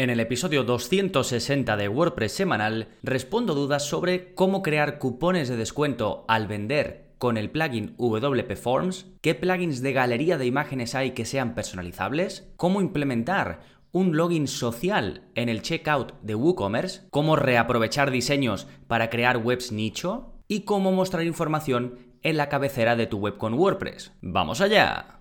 En el episodio 260 de WordPress semanal respondo dudas sobre cómo crear cupones de descuento al vender con el plugin WP Forms, qué plugins de galería de imágenes hay que sean personalizables, cómo implementar un login social en el checkout de WooCommerce, cómo reaprovechar diseños para crear webs nicho y cómo mostrar información en la cabecera de tu web con WordPress. ¡Vamos allá!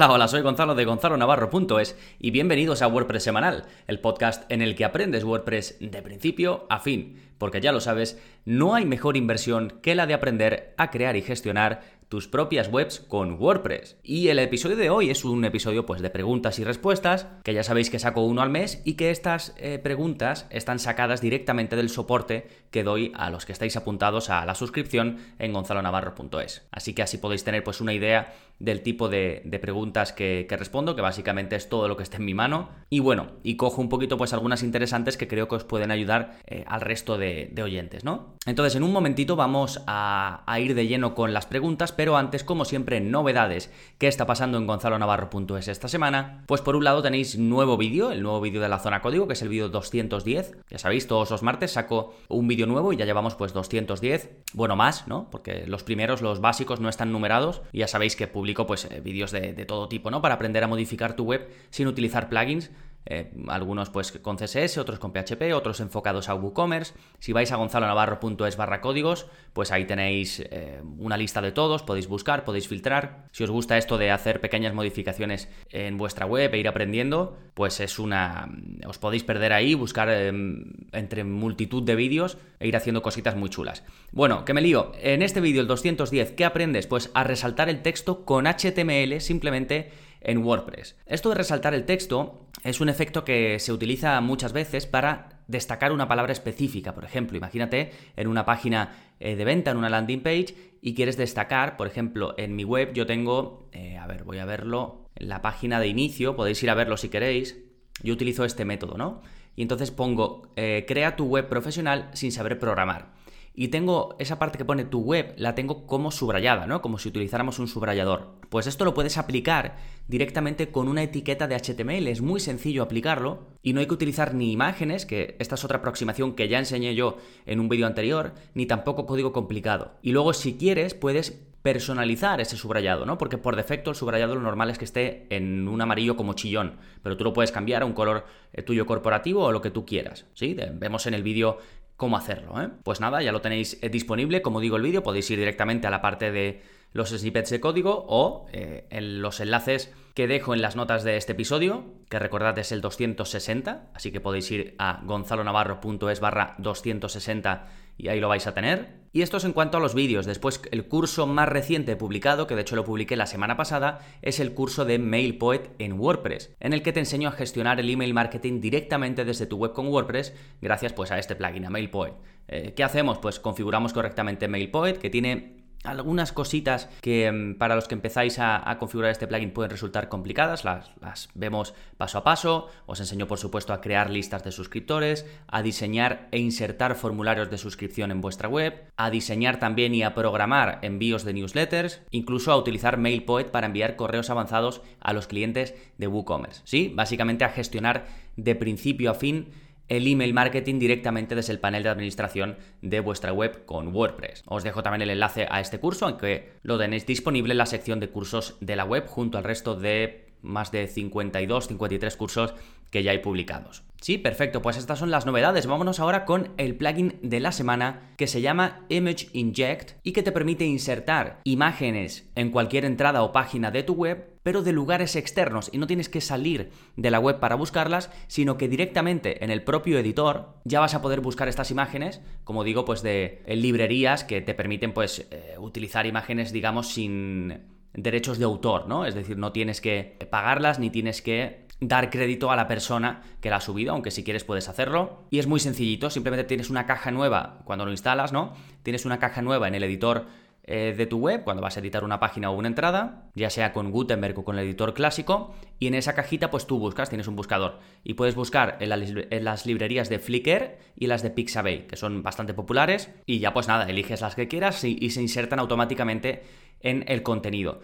Hola, hola, soy Gonzalo de Gonzalo Navarro.es y bienvenidos a WordPress Semanal, el podcast en el que aprendes WordPress de principio a fin, porque ya lo sabes, no hay mejor inversión que la de aprender a crear y gestionar tus propias webs con WordPress. Y el episodio de hoy es un episodio pues de preguntas y respuestas, que ya sabéis que saco uno al mes y que estas eh, preguntas están sacadas directamente del soporte que doy a los que estáis apuntados a la suscripción en gonzalonavarro.es. Así que así podéis tener pues una idea del tipo de, preguntas que, respondo, que básicamente es todo lo que esté en mi mano. Y bueno, y cojo un poquito pues algunas interesantes que creo que os pueden ayudar eh, al resto de, oyentes, ¿no? Entonces, en un momentito vamos a, ir de lleno con las preguntas, pero antes, como siempre, novedades. ¿Qué está pasando en gonzalonavarro.es esta semana? Pues por un lado tenéis nuevo vídeo, el nuevo vídeo de la zona código, que es el vídeo 210. Ya sabéis, todos los martes saco un vídeo nuevo y ya llevamos pues 210. Bueno, más, ¿no? Porque los primeros, los básicos, no están numerados. Y ya sabéis que publico pues eh, vídeos de, de todo tipo, ¿no? Para aprender a modificar tu web sin utilizar plugins eh, algunos pues con CSS, otros con PHP, otros enfocados a WooCommerce. Si vais a gonzalonavarro.es barra códigos, pues ahí tenéis eh, una lista de todos, podéis buscar, podéis filtrar. Si os gusta esto de hacer pequeñas modificaciones en vuestra web e ir aprendiendo, pues es una... os podéis perder ahí, buscar em, entre multitud de vídeos e ir haciendo cositas muy chulas. Bueno, que me lío. En este vídeo, el 210, ¿qué aprendes? Pues a resaltar el texto con HTML simplemente en WordPress. Esto de resaltar el texto es un efecto que se utiliza muchas veces para destacar una palabra específica. Por ejemplo, imagínate en una página eh, de venta, en una landing page, y quieres destacar, por ejemplo, en mi web yo tengo, eh, a ver, voy a verlo, la página de inicio, podéis ir a verlo si queréis, yo utilizo este método, ¿no? Y entonces pongo, eh, crea tu web profesional sin saber programar y tengo esa parte que pone tu web, la tengo como subrayada, ¿no? Como si utilizáramos un subrayador. Pues esto lo puedes aplicar directamente con una etiqueta de HTML, es muy sencillo aplicarlo y no hay que utilizar ni imágenes, que esta es otra aproximación que ya enseñé yo en un vídeo anterior, ni tampoco código complicado. Y luego si quieres puedes personalizar ese subrayado, ¿no? Porque por defecto el subrayado lo normal es que esté en un amarillo como chillón, pero tú lo puedes cambiar a un color eh, tuyo corporativo o lo que tú quieras, ¿sí? Vemos en el vídeo cómo hacerlo. ¿eh? Pues nada, ya lo tenéis eh, disponible, como digo el vídeo, podéis ir directamente a la parte de los snippets de código o eh, en los enlaces que dejo en las notas de este episodio, que recordad es el 260, así que podéis ir a gonzalonavarro.es barra 260 y ahí lo vais a tener. Y esto es en cuanto a los vídeos. Después, el curso más reciente publicado, que de hecho lo publiqué la semana pasada, es el curso de MailPoet en WordPress, en el que te enseño a gestionar el email marketing directamente desde tu web con WordPress, gracias pues a este plugin, a MailPoet. Eh, ¿Qué hacemos? Pues configuramos correctamente MailPoet, que tiene algunas cositas que mm, para los que empezáis a, configurar este plugin pueden resultar complicadas, las, las, vemos paso a paso. Os enseño, por supuesto, a crear listas de suscriptores, a diseñar e insertar formularios de suscripción en vuestra web, a diseñar también y a programar envíos de newsletters, incluso a utilizar MailPoet para enviar correos avanzados a los clientes de WooCommerce. Sí, básicamente a gestionar de principio a fin el email marketing directamente desde el panel de administración de vuestra web con WordPress. Os dejo también el enlace a este curso, aunque lo tenéis disponible en la sección de cursos de la web junto al resto de más de 52, 53 cursos que ya hay publicados. Sí, perfecto, pues estas son las novedades. Vámonos ahora con el plugin de la semana que se llama Image Inject y que te permite insertar imágenes en cualquier entrada o página de tu web, pero de lugares externos y no tienes que salir de la web para buscarlas, sino que directamente en el propio editor ya vas a poder buscar estas imágenes, como digo, pues de librerías que te permiten pues eh, utilizar imágenes digamos sin derechos de autor, ¿no? Es decir, no tienes que pagarlas ni tienes que dar crédito a la persona que la ha subido, aunque si quieres puedes hacerlo. Y es muy sencillito, simplemente tienes una caja nueva cuando lo instalas, ¿no? Tienes una caja nueva en el editor eh, de tu web, cuando vas a editar una página o una entrada, ya sea con Gutenberg o con el editor clásico, y en esa cajita pues tú buscas, tienes un buscador, y puedes buscar en, las librerías de Flickr y las de Pixabay, que son bastante populares, y ya pues nada, eliges las que quieras y se insertan automáticamente en el contenido.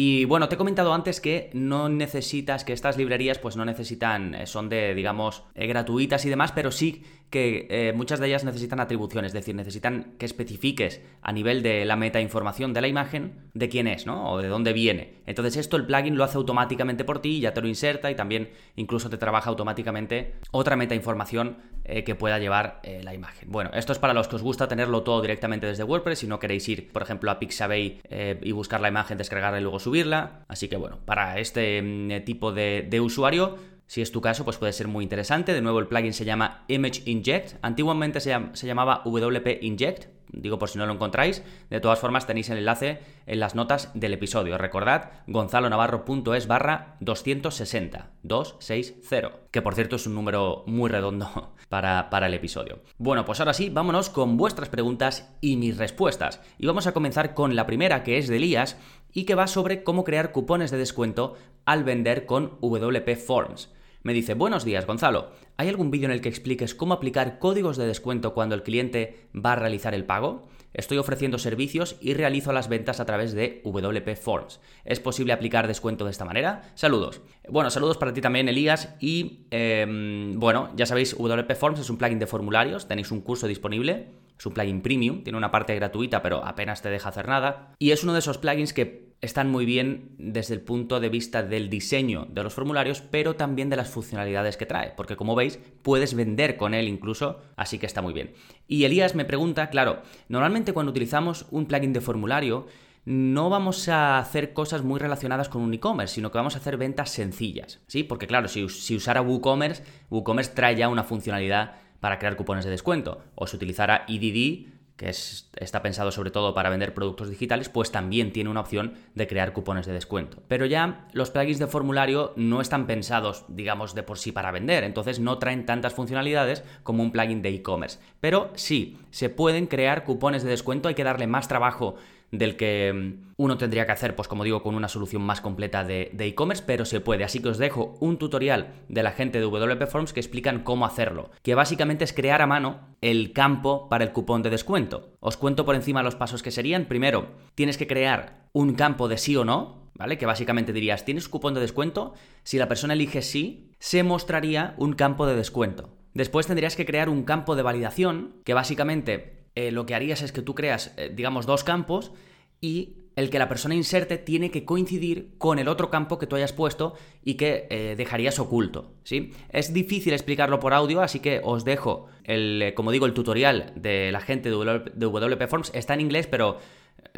Y bueno, te he comentado antes que no necesitas, que estas librerías pues no necesitan, eh, son de, digamos, eh, gratuitas y demás, pero sí que eh, muchas de ellas necesitan atribuciones, es decir, necesitan que especifiques a nivel de la meta información de la imagen de quién es, ¿no? O de dónde viene. Entonces esto el plugin lo hace automáticamente por ti, ya te lo inserta y también incluso te trabaja automáticamente otra meta información eh, que pueda llevar eh, la imagen. Bueno, esto es para los que os gusta tenerlo todo directamente desde WordPress, si no queréis ir, por ejemplo, a Pixabay y buscar la imagen, descargarla y luego subirla. Así que bueno, para este mm, tipo de usuario si es tu caso, pues puede ser muy interesante. De nuevo, el plugin se llama Image Inject. Antiguamente se, llamaba WP Inject, digo por si no lo encontráis. De todas formas, tenéis el enlace en las notas del episodio. Recordad, gonzalonavarro.es barra 260, 260, que por cierto es un número muy redondo para, para el episodio. Bueno, pues ahora sí, vámonos con vuestras preguntas y mis respuestas. Y vamos a comenzar con la primera, que es de Elías, y que va sobre cómo crear cupones de descuento al vender con WP Forms. Me dice, buenos días Gonzalo, ¿hay algún vídeo en el que expliques cómo aplicar códigos de descuento cuando el cliente va a realizar el pago? Estoy ofreciendo servicios y realizo las ventas a través de WP Forms. ¿Es posible aplicar descuento de esta manera? Saludos. Bueno, saludos para ti también, Elías. Y em, bueno, ya sabéis, WP Forms es un plugin de formularios, tenéis un curso disponible. Es un plugin premium, tiene una parte gratuita, pero apenas te deja hacer nada. Y es uno de esos plugins que están muy bien desde el punto de vista del diseño de los formularios, pero también de las funcionalidades que trae, porque como veis, puedes vender con él incluso, así que está muy bien. Y Elías me pregunta, claro, normalmente cuando utilizamos un plugin de formulario, no vamos a hacer cosas muy relacionadas con un e-commerce, sino que vamos a hacer ventas sencillas, ¿sí? Porque claro, si, usara WooCommerce, WooCommerce trae ya una funcionalidad para crear cupones de descuento, o si utilizara EDD, que está pensado sobre todo para vender productos digitales, pues también tiene una opción de crear cupones de descuento. Pero ya los plugins de formulario no están pensados, digamos, de por sí para vender, entonces no traen tantas funcionalidades como un plugin de e-commerce. Pero sí, se pueden crear cupones de descuento, hay que darle más trabajo del que mm, uno tendría que hacer, pues como digo, con una solución más completa de e-commerce, pero se puede. Así que os dejo un tutorial de la gente de WP Forms que explican cómo hacerlo, que básicamente es crear a mano el campo para el cupón de descuento. Os cuento por encima los pasos que serían. Primero, tienes que crear un campo de sí o no, ¿vale? Que básicamente dirías, ¿tienes cupón de descuento? Si la persona elige sí, se mostraría un campo de descuento. Después tendrías que crear un campo de validación, que básicamente eh, lo que harías es que tú creas, eh, digamos, dos campos y el que la persona inserte tiene que coincidir con el otro campo que tú hayas puesto y que eh, dejarías oculto, ¿sí? Es difícil explicarlo por audio, así que os dejo, el, como digo, el tutorial de la gente de WP Forms. Está en inglés, pero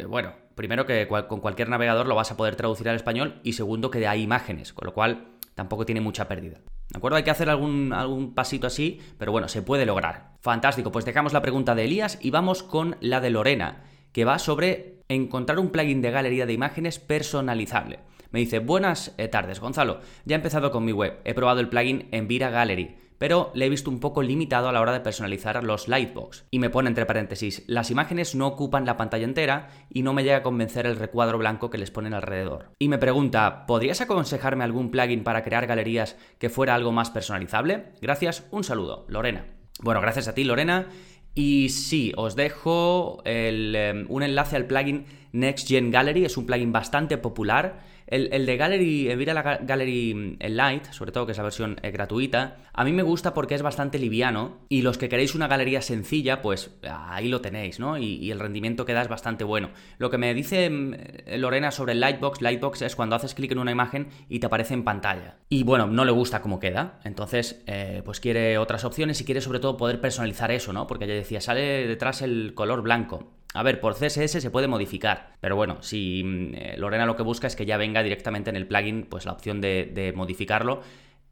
bueno, primero que con cualquier navegador lo vas a poder traducir al español y segundo que hay imágenes, con lo cual tampoco tiene mucha pérdida. ¿De acuerdo? Hay que hacer algún, algún pasito así, pero bueno, se puede lograr. Fantástico, pues dejamos la pregunta de Elías y vamos con la de Lorena, que va sobre encontrar un plugin de galería de imágenes personalizable. Me dice, buenas eh, tardes, Gonzalo. Ya he empezado con mi web. He probado el plugin Envira Gallery pero le he visto un poco limitado a la hora de personalizar los lightbox. Y me pone entre paréntesis, las imágenes no ocupan la pantalla entera y no me llega a convencer el recuadro blanco que les ponen alrededor. Y me pregunta, ¿podrías aconsejarme algún plugin para crear galerías que fuera algo más personalizable? Gracias, un saludo, Lorena. Bueno, gracias a ti, Lorena. Y sí, os dejo em, un enlace al plugin Next Gen Gallery, es un plugin bastante popular el, de Gallery, Evira la Gallery mm, Lite, sobre todo que es la versión eh, gratuita, a mí me gusta porque es bastante liviano y los que queréis una galería sencilla, pues ahí lo tenéis, ¿no? Y, el rendimiento que da es bastante bueno. Lo que me dice mm, Lorena sobre el Lightbox, Lightbox es cuando haces clic en una imagen y te aparece en pantalla. Y bueno, no le gusta cómo queda, entonces eh, pues quiere otras opciones y quiere sobre todo poder personalizar eso, ¿no? Porque ya decía, sale detrás el color blanco. A ver, por CSS se puede modificar, pero bueno, si mm, eh, Lorena lo que busca es que ya venga directamente en el plugin, pues la opción de, modificarlo.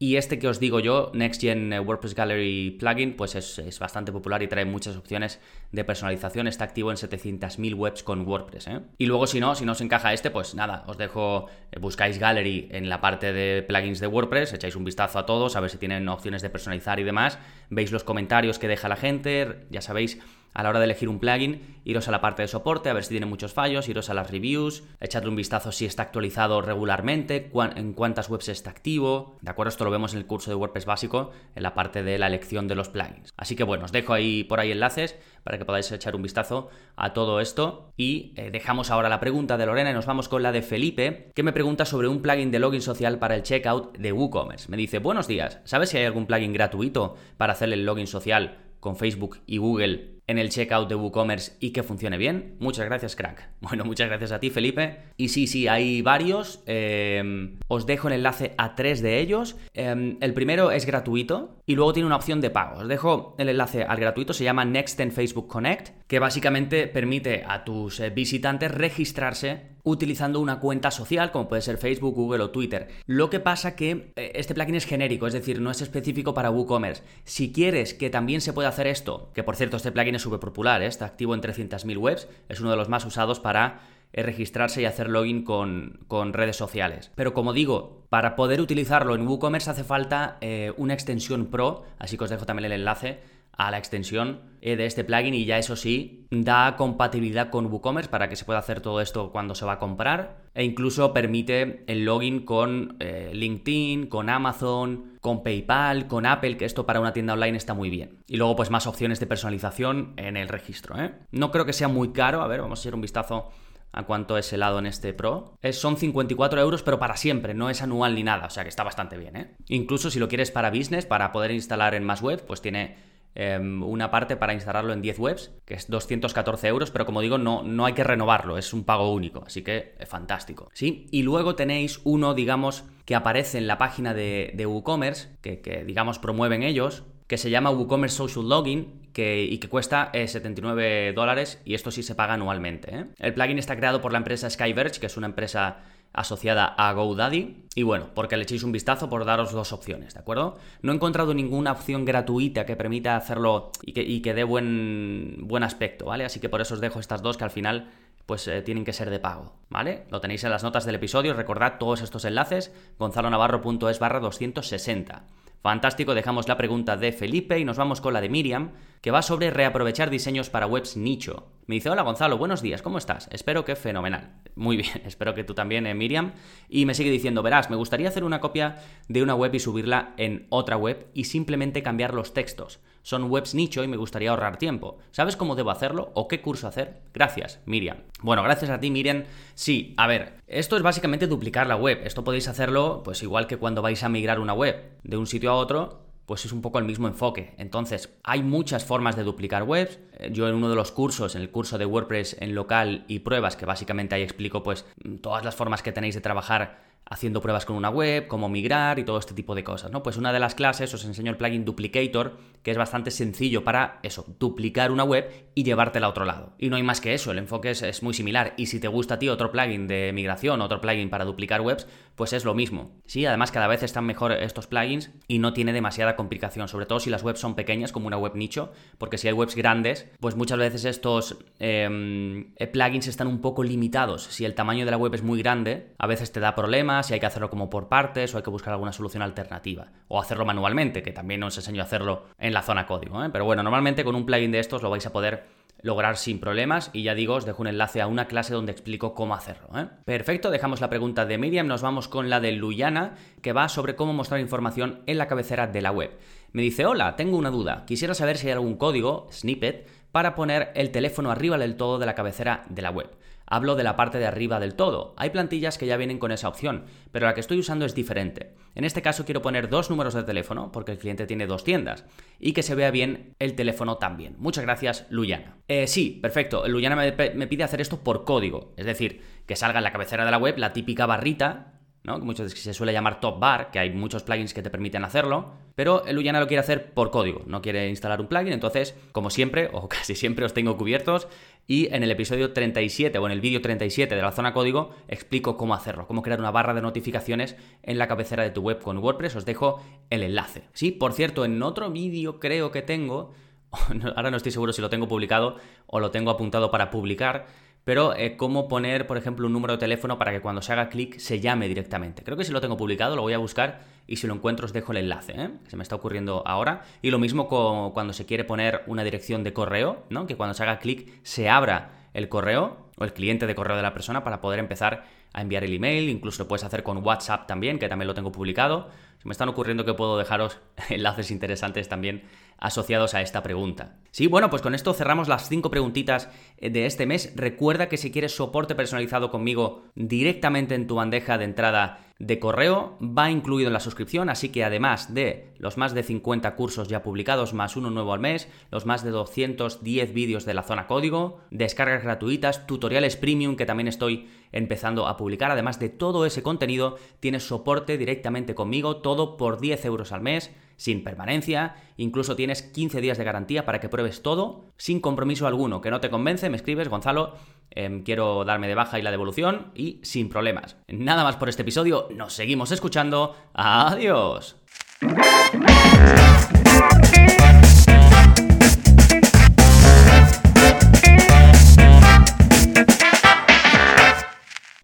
Y este que os digo yo, Next Gen eh, WordPress Gallery Plugin, pues es, bastante popular y trae muchas opciones de personalización. Está activo en 700.000 webs con WordPress. ¿eh? Y luego, si no, si no os encaja este, pues nada, os dejo, buscáis Gallery en la parte de plugins de WordPress, echáis un vistazo a todos, a ver si tienen opciones de personalizar y demás. Veis los comentarios que deja la gente, ya sabéis a la hora de elegir un plugin, iros a la parte de soporte, a ver si tiene muchos fallos, iros a las reviews, echarle un vistazo si está actualizado regularmente, en cuántas webs está activo, ¿de acuerdo? Esto lo vemos en el curso de WordPress básico, en la parte de la elección de los plugins. Así que bueno, os dejo ahí por ahí enlaces para que podáis echar un vistazo a todo esto y eh, dejamos ahora la pregunta de Lorena y nos vamos con la de Felipe, que me pregunta sobre un plugin de login social para el checkout de WooCommerce. Me dice, buenos días, ¿sabes si hay algún plugin gratuito para hacer el login social con Facebook y Google en el checkout de WooCommerce y que funcione bien. Muchas gracias, crack. Bueno, muchas gracias a ti, Felipe. Y sí, sí, hay varios. Eh, os dejo el enlace a tres de ellos. Eh, el primero es gratuito y luego tiene una opción de pago. Os dejo el enlace al gratuito, se llama Next en Facebook Connect, que básicamente permite a tus eh, visitantes registrarse utilizando una cuenta social como puede ser Facebook, Google o Twitter. Lo que pasa que este plugin es genérico, es decir, no es específico para WooCommerce. Si quieres que también se pueda hacer esto, que por cierto este plugin es súper popular, ¿eh? está activo en 300.000 webs, es uno de los más usados para eh, registrarse y hacer login con, redes sociales. Pero como digo, para poder utilizarlo en WooCommerce hace falta eh, una extensión Pro, así que os dejo también el enlace a la extensión de este plugin y ya eso sí, da compatibilidad con WooCommerce para que se pueda hacer todo esto cuando se va a comprar e incluso permite el login con eh, LinkedIn, con Amazon, con PayPal, con Apple, que esto para una tienda online está muy bien. Y luego pues más opciones de personalización en el registro. ¿eh? No creo que sea muy caro, a ver, vamos a hacer un vistazo a cuánto es el lado en este Pro. Es, son 54 euros, pero para siempre, no es anual ni nada, o sea que está bastante bien. ¿eh? Incluso si lo quieres para business, para poder instalar en más web, pues tiene una parte para instalarlo en 10 webs, que es 214 euros, pero como digo, no, no hay que renovarlo, es un pago único, así que es fantástico. ¿sí? Y luego tenéis uno, digamos, que aparece en la página de, WooCommerce, que, digamos promueven ellos, que se llama WooCommerce Social Login que, y que cuesta 79 eh, dólares y esto sí se paga anualmente. ¿eh? El plugin está creado por la empresa Skyverge, que es una empresa asociada a GoDaddy. Y bueno, porque le echéis un vistazo por daros dos opciones, ¿de acuerdo? No he encontrado ninguna opción gratuita que permita hacerlo y que, dé buen, buen aspecto, ¿vale? Así que por eso os dejo estas dos que al final pues eh, tienen que ser de pago, ¿vale? Lo tenéis en las notas del episodio, recordad todos estos enlaces, gonzalonavarro.es barra 260. Fantástico, dejamos la pregunta de Felipe y nos vamos con la de Miriam, que va sobre reaprovechar diseños para webs nicho. Me dice, hola Gonzalo, buenos días, ¿cómo estás? Espero que fenomenal. Muy bien, espero que tú también, eh, Miriam. Y me sigue diciendo, verás, me gustaría hacer una copia de una web y subirla en otra web y simplemente cambiar los textos son webs nicho y me gustaría ahorrar tiempo. ¿Sabes cómo debo hacerlo o qué curso hacer? Gracias, Miriam. Bueno, gracias a ti, Miriam. Sí, a ver, esto es básicamente duplicar la web. Esto podéis hacerlo, pues igual que cuando vais a migrar una web de un sitio a otro, pues es un poco el mismo enfoque. Entonces, hay muchas formas de duplicar webs. Eh, yo en uno de los cursos, en el curso de WordPress en local y pruebas, que básicamente ahí explico pues todas las formas que tenéis de trabajar haciendo pruebas con una web, cómo migrar y todo este tipo de cosas, ¿no? Pues una de las clases os enseño el plugin Duplicator, que es bastante sencillo para eso, duplicar una web y llevártela a otro lado. Y no hay más que eso, el enfoque es, muy similar. Y si te gusta a ti otro plugin de migración, otro plugin para duplicar webs, pues es lo mismo. Sí, además cada vez están mejor estos plugins y no tiene demasiada complicación, sobre todo si las webs son pequeñas, como una web nicho, porque si hay webs grandes, pues muchas veces estos em, plugins están un poco limitados. Si el tamaño de la web es muy grande, a veces te da problemas si hay que hacerlo como por partes o hay que buscar alguna solución alternativa. O hacerlo manualmente, que también os enseño a hacerlo en la zona código. ¿eh? Pero bueno, normalmente con un plugin de estos lo vais a poder lograr sin problemas y ya digo, os dejo un enlace a una clase donde explico cómo hacerlo. ¿eh? Perfecto, dejamos la pregunta de Miriam, nos vamos con la de Luyana, que va sobre cómo mostrar información en la cabecera de la web. Me dice, hola, tengo una duda, quisiera saber si hay algún código, snippet, para poner el teléfono arriba del todo de la cabecera de la web. Hablo de la parte de arriba del todo. Hay plantillas que ya vienen con esa opción, pero la que estoy usando es diferente. En este caso quiero poner dos números de teléfono, porque el cliente tiene dos tiendas, y que se vea bien el teléfono también. Muchas gracias, Luyana. Eh, sí, perfecto. Luyana me, me pide hacer esto por código, es decir, que salga en la cabecera de la web la típica barrita ¿no? que se suele llamar top bar, que hay muchos plugins que te permiten hacerlo, pero el Luyana lo quiere hacer por código, no quiere instalar un plugin, entonces, como siempre, o casi siempre os tengo cubiertos, y en el episodio 37 o en el vídeo 37 de la zona código explico cómo hacerlo, cómo crear una barra de notificaciones en la cabecera de tu web con WordPress, os dejo el enlace. Sí, por cierto, en otro vídeo creo que tengo, ahora no estoy seguro si lo tengo publicado o lo tengo apuntado para publicar, pero eh, cómo poner, por ejemplo, un número de teléfono para que cuando se haga clic se llame directamente. Creo que si lo tengo publicado, lo voy a buscar y si lo encuentro os dejo el enlace, ¿eh? se me está ocurriendo ahora. Y lo mismo con, cuando se quiere poner una dirección de correo, ¿no? que cuando se haga clic se abra el correo o el cliente de correo de la persona para poder empezar a enviar el email, incluso lo puedes hacer con WhatsApp también, que también lo tengo publicado. Se me están ocurriendo que puedo dejaros enlaces interesantes también asociados a esta pregunta. Sí, bueno, pues con esto cerramos las cinco preguntitas eh, de este mes. Recuerda que si quieres soporte personalizado conmigo directamente en tu bandeja de entrada de correo, va incluido en la suscripción, así que además de los más de 50 cursos ya publicados, más uno nuevo al mes, los más de 210 vídeos de la zona código, descargas gratuitas, tutoriales premium que también estoy empezando a publicar, además de todo ese contenido, tienes soporte directamente conmigo, todo por 10 euros al mes sin permanencia, incluso tienes 15 días de garantía para que pruebes todo sin compromiso alguno. Que no te convence, me escribes, Gonzalo, em, quiero darme de baja y la devolución y sin problemas. Nada más por este episodio, nos seguimos escuchando. Adiós.